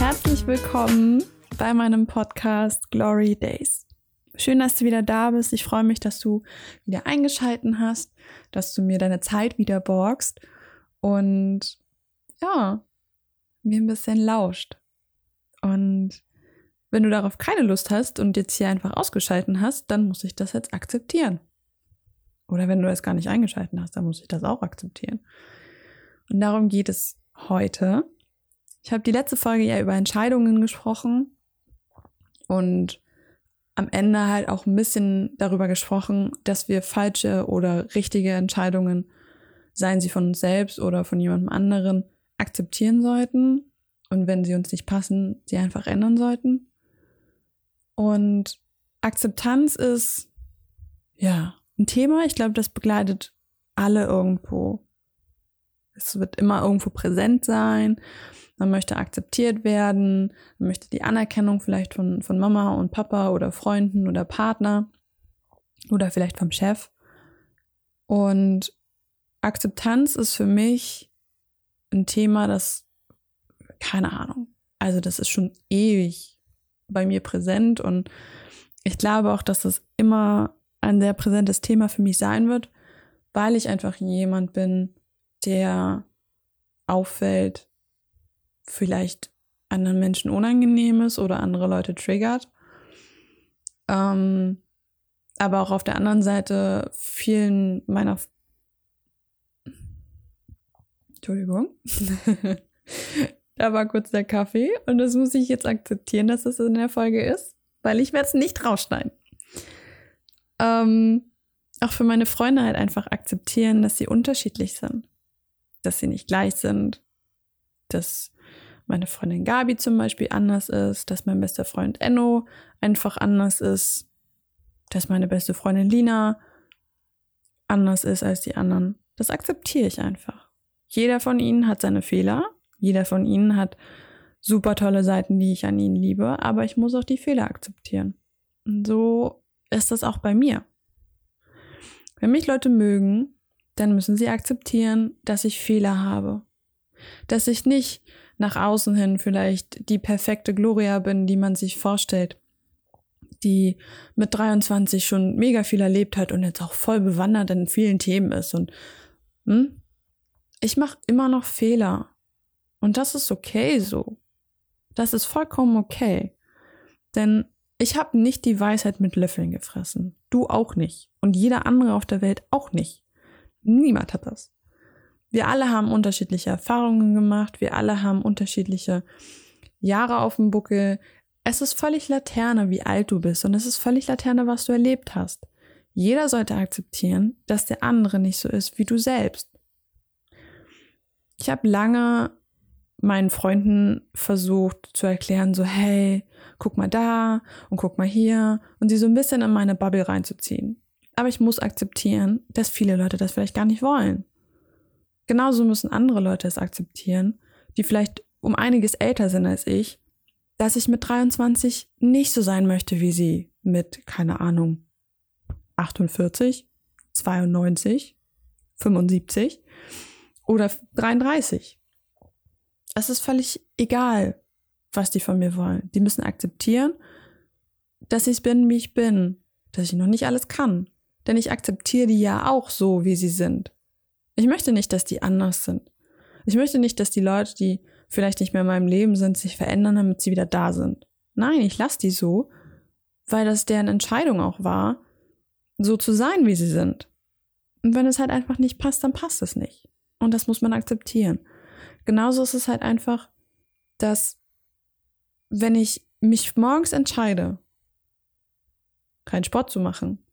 Herzlich willkommen bei meinem Podcast Glory Days. Schön, dass du wieder da bist. Ich freue mich, dass du wieder eingeschalten hast, dass du mir deine Zeit wieder borgst und ja, mir ein bisschen lauscht. Und wenn du darauf keine Lust hast und jetzt hier einfach ausgeschalten hast, dann muss ich das jetzt akzeptieren. Oder wenn du es gar nicht eingeschalten hast, dann muss ich das auch akzeptieren. Und darum geht es heute. Ich habe die letzte Folge ja über Entscheidungen gesprochen und am Ende halt auch ein bisschen darüber gesprochen, dass wir falsche oder richtige Entscheidungen, seien sie von uns selbst oder von jemandem anderen, akzeptieren sollten und wenn sie uns nicht passen, sie einfach ändern sollten. Und Akzeptanz ist ja ein Thema, ich glaube, das begleitet alle irgendwo. Es wird immer irgendwo präsent sein. Man möchte akzeptiert werden, man möchte die Anerkennung vielleicht von, von Mama und Papa oder Freunden oder Partner oder vielleicht vom Chef. Und Akzeptanz ist für mich ein Thema, das, keine Ahnung, also das ist schon ewig bei mir präsent und ich glaube auch, dass das immer ein sehr präsentes Thema für mich sein wird, weil ich einfach jemand bin, der auffällt, vielleicht anderen Menschen unangenehm ist oder andere Leute triggert. Ähm, aber auch auf der anderen Seite vielen meiner Entschuldigung. da war kurz der Kaffee und das muss ich jetzt akzeptieren, dass es in der Folge ist, weil ich werde es nicht rausschneiden. Ähm, auch für meine Freunde halt einfach akzeptieren, dass sie unterschiedlich sind, dass sie nicht gleich sind, dass meine Freundin Gabi zum Beispiel anders ist, dass mein bester Freund Enno einfach anders ist, dass meine beste Freundin Lina anders ist als die anderen. Das akzeptiere ich einfach. Jeder von ihnen hat seine Fehler, jeder von ihnen hat super tolle Seiten, die ich an ihnen liebe, aber ich muss auch die Fehler akzeptieren. Und so ist das auch bei mir. Wenn mich Leute mögen, dann müssen sie akzeptieren, dass ich Fehler habe. Dass ich nicht nach außen hin vielleicht die perfekte Gloria bin, die man sich vorstellt, die mit 23 schon mega viel erlebt hat und jetzt auch voll bewandert in vielen Themen ist. Und hm, ich mache immer noch Fehler. Und das ist okay so. Das ist vollkommen okay. Denn ich habe nicht die Weisheit mit Löffeln gefressen. Du auch nicht. Und jeder andere auf der Welt auch nicht. Niemand hat das. Wir alle haben unterschiedliche Erfahrungen gemacht, wir alle haben unterschiedliche Jahre auf dem Buckel. Es ist völlig Laterne, wie alt du bist und es ist völlig Laterne, was du erlebt hast. Jeder sollte akzeptieren, dass der andere nicht so ist wie du selbst. Ich habe lange meinen Freunden versucht zu erklären, so hey, guck mal da und guck mal hier und sie so ein bisschen in meine Bubble reinzuziehen. Aber ich muss akzeptieren, dass viele Leute das vielleicht gar nicht wollen. Genauso müssen andere Leute es akzeptieren, die vielleicht um einiges älter sind als ich, dass ich mit 23 nicht so sein möchte wie sie mit, keine Ahnung, 48, 92, 75 oder 33. Es ist völlig egal, was die von mir wollen. Die müssen akzeptieren, dass ich bin, wie ich bin, dass ich noch nicht alles kann. Denn ich akzeptiere die ja auch so, wie sie sind. Ich möchte nicht, dass die anders sind. Ich möchte nicht, dass die Leute, die vielleicht nicht mehr in meinem Leben sind, sich verändern, damit sie wieder da sind. Nein, ich lasse die so, weil das deren Entscheidung auch war, so zu sein, wie sie sind. Und wenn es halt einfach nicht passt, dann passt es nicht. Und das muss man akzeptieren. Genauso ist es halt einfach, dass wenn ich mich morgens entscheide, keinen Sport zu machen,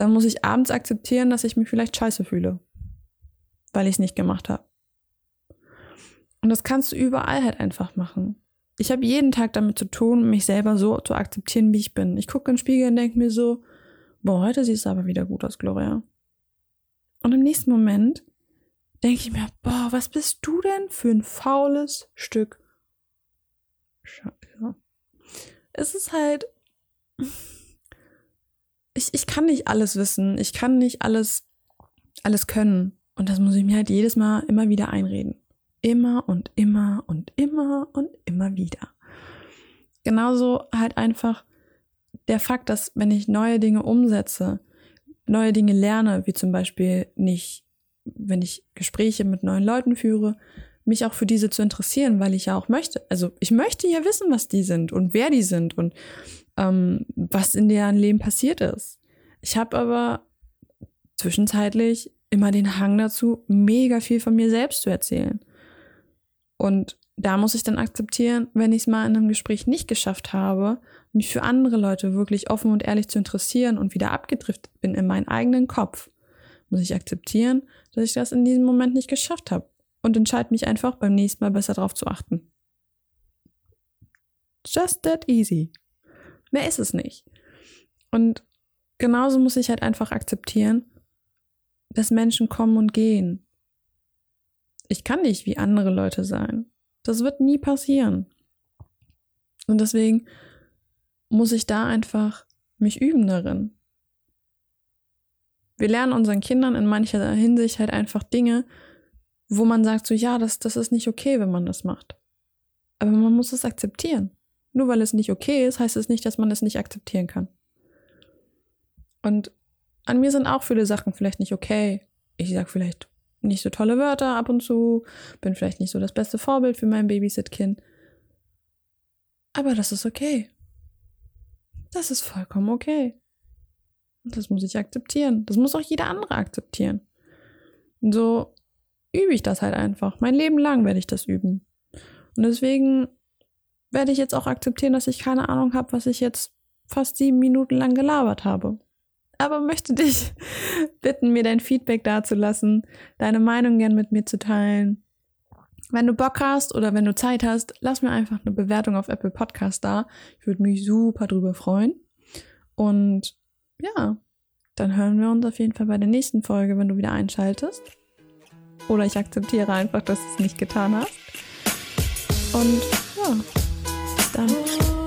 dann muss ich abends akzeptieren, dass ich mich vielleicht scheiße fühle weil ich es nicht gemacht habe. Und das kannst du überall halt einfach machen. Ich habe jeden Tag damit zu tun, mich selber so zu akzeptieren, wie ich bin. Ich gucke in den Spiegel und denke mir so, boah, heute siehst du aber wieder gut aus, Gloria. Und im nächsten Moment denke ich mir, boah, was bist du denn für ein faules Stück Scheiße. Es ist halt, ich, ich kann nicht alles wissen. Ich kann nicht alles, alles können. Und das muss ich mir halt jedes Mal immer wieder einreden. Immer und immer und immer und immer wieder. Genauso halt einfach der Fakt, dass wenn ich neue Dinge umsetze, neue Dinge lerne, wie zum Beispiel nicht, wenn ich Gespräche mit neuen Leuten führe, mich auch für diese zu interessieren, weil ich ja auch möchte. Also ich möchte ja wissen, was die sind und wer die sind und ähm, was in deren Leben passiert ist. Ich habe aber zwischenzeitlich immer den Hang dazu, mega viel von mir selbst zu erzählen. Und da muss ich dann akzeptieren, wenn ich es mal in einem Gespräch nicht geschafft habe, mich für andere Leute wirklich offen und ehrlich zu interessieren und wieder abgedriftet bin in meinen eigenen Kopf, muss ich akzeptieren, dass ich das in diesem Moment nicht geschafft habe und entscheide mich einfach beim nächsten Mal besser darauf zu achten. Just that easy. Mehr ist es nicht. Und genauso muss ich halt einfach akzeptieren, dass Menschen kommen und gehen. Ich kann nicht wie andere Leute sein. Das wird nie passieren. Und deswegen muss ich da einfach mich üben darin. Wir lernen unseren Kindern in mancher Hinsicht halt einfach Dinge, wo man sagt so, ja, das, das ist nicht okay, wenn man das macht. Aber man muss es akzeptieren. Nur weil es nicht okay ist, heißt es nicht, dass man es nicht akzeptieren kann. Und an mir sind auch viele Sachen vielleicht nicht okay. Ich sag vielleicht nicht so tolle Wörter ab und zu, bin vielleicht nicht so das beste Vorbild für mein Babysit-Kind. Aber das ist okay. Das ist vollkommen okay. Und das muss ich akzeptieren. Das muss auch jeder andere akzeptieren. Und so übe ich das halt einfach. Mein Leben lang werde ich das üben. Und deswegen werde ich jetzt auch akzeptieren, dass ich keine Ahnung habe, was ich jetzt fast sieben Minuten lang gelabert habe. Aber möchte dich bitten, mir dein Feedback dazulassen, deine Meinung gern mit mir zu teilen. Wenn du Bock hast oder wenn du Zeit hast, lass mir einfach eine Bewertung auf Apple Podcast da. Ich würde mich super drüber freuen. Und ja, dann hören wir uns auf jeden Fall bei der nächsten Folge, wenn du wieder einschaltest. Oder ich akzeptiere einfach, dass du es nicht getan hast. Und ja, bis dann.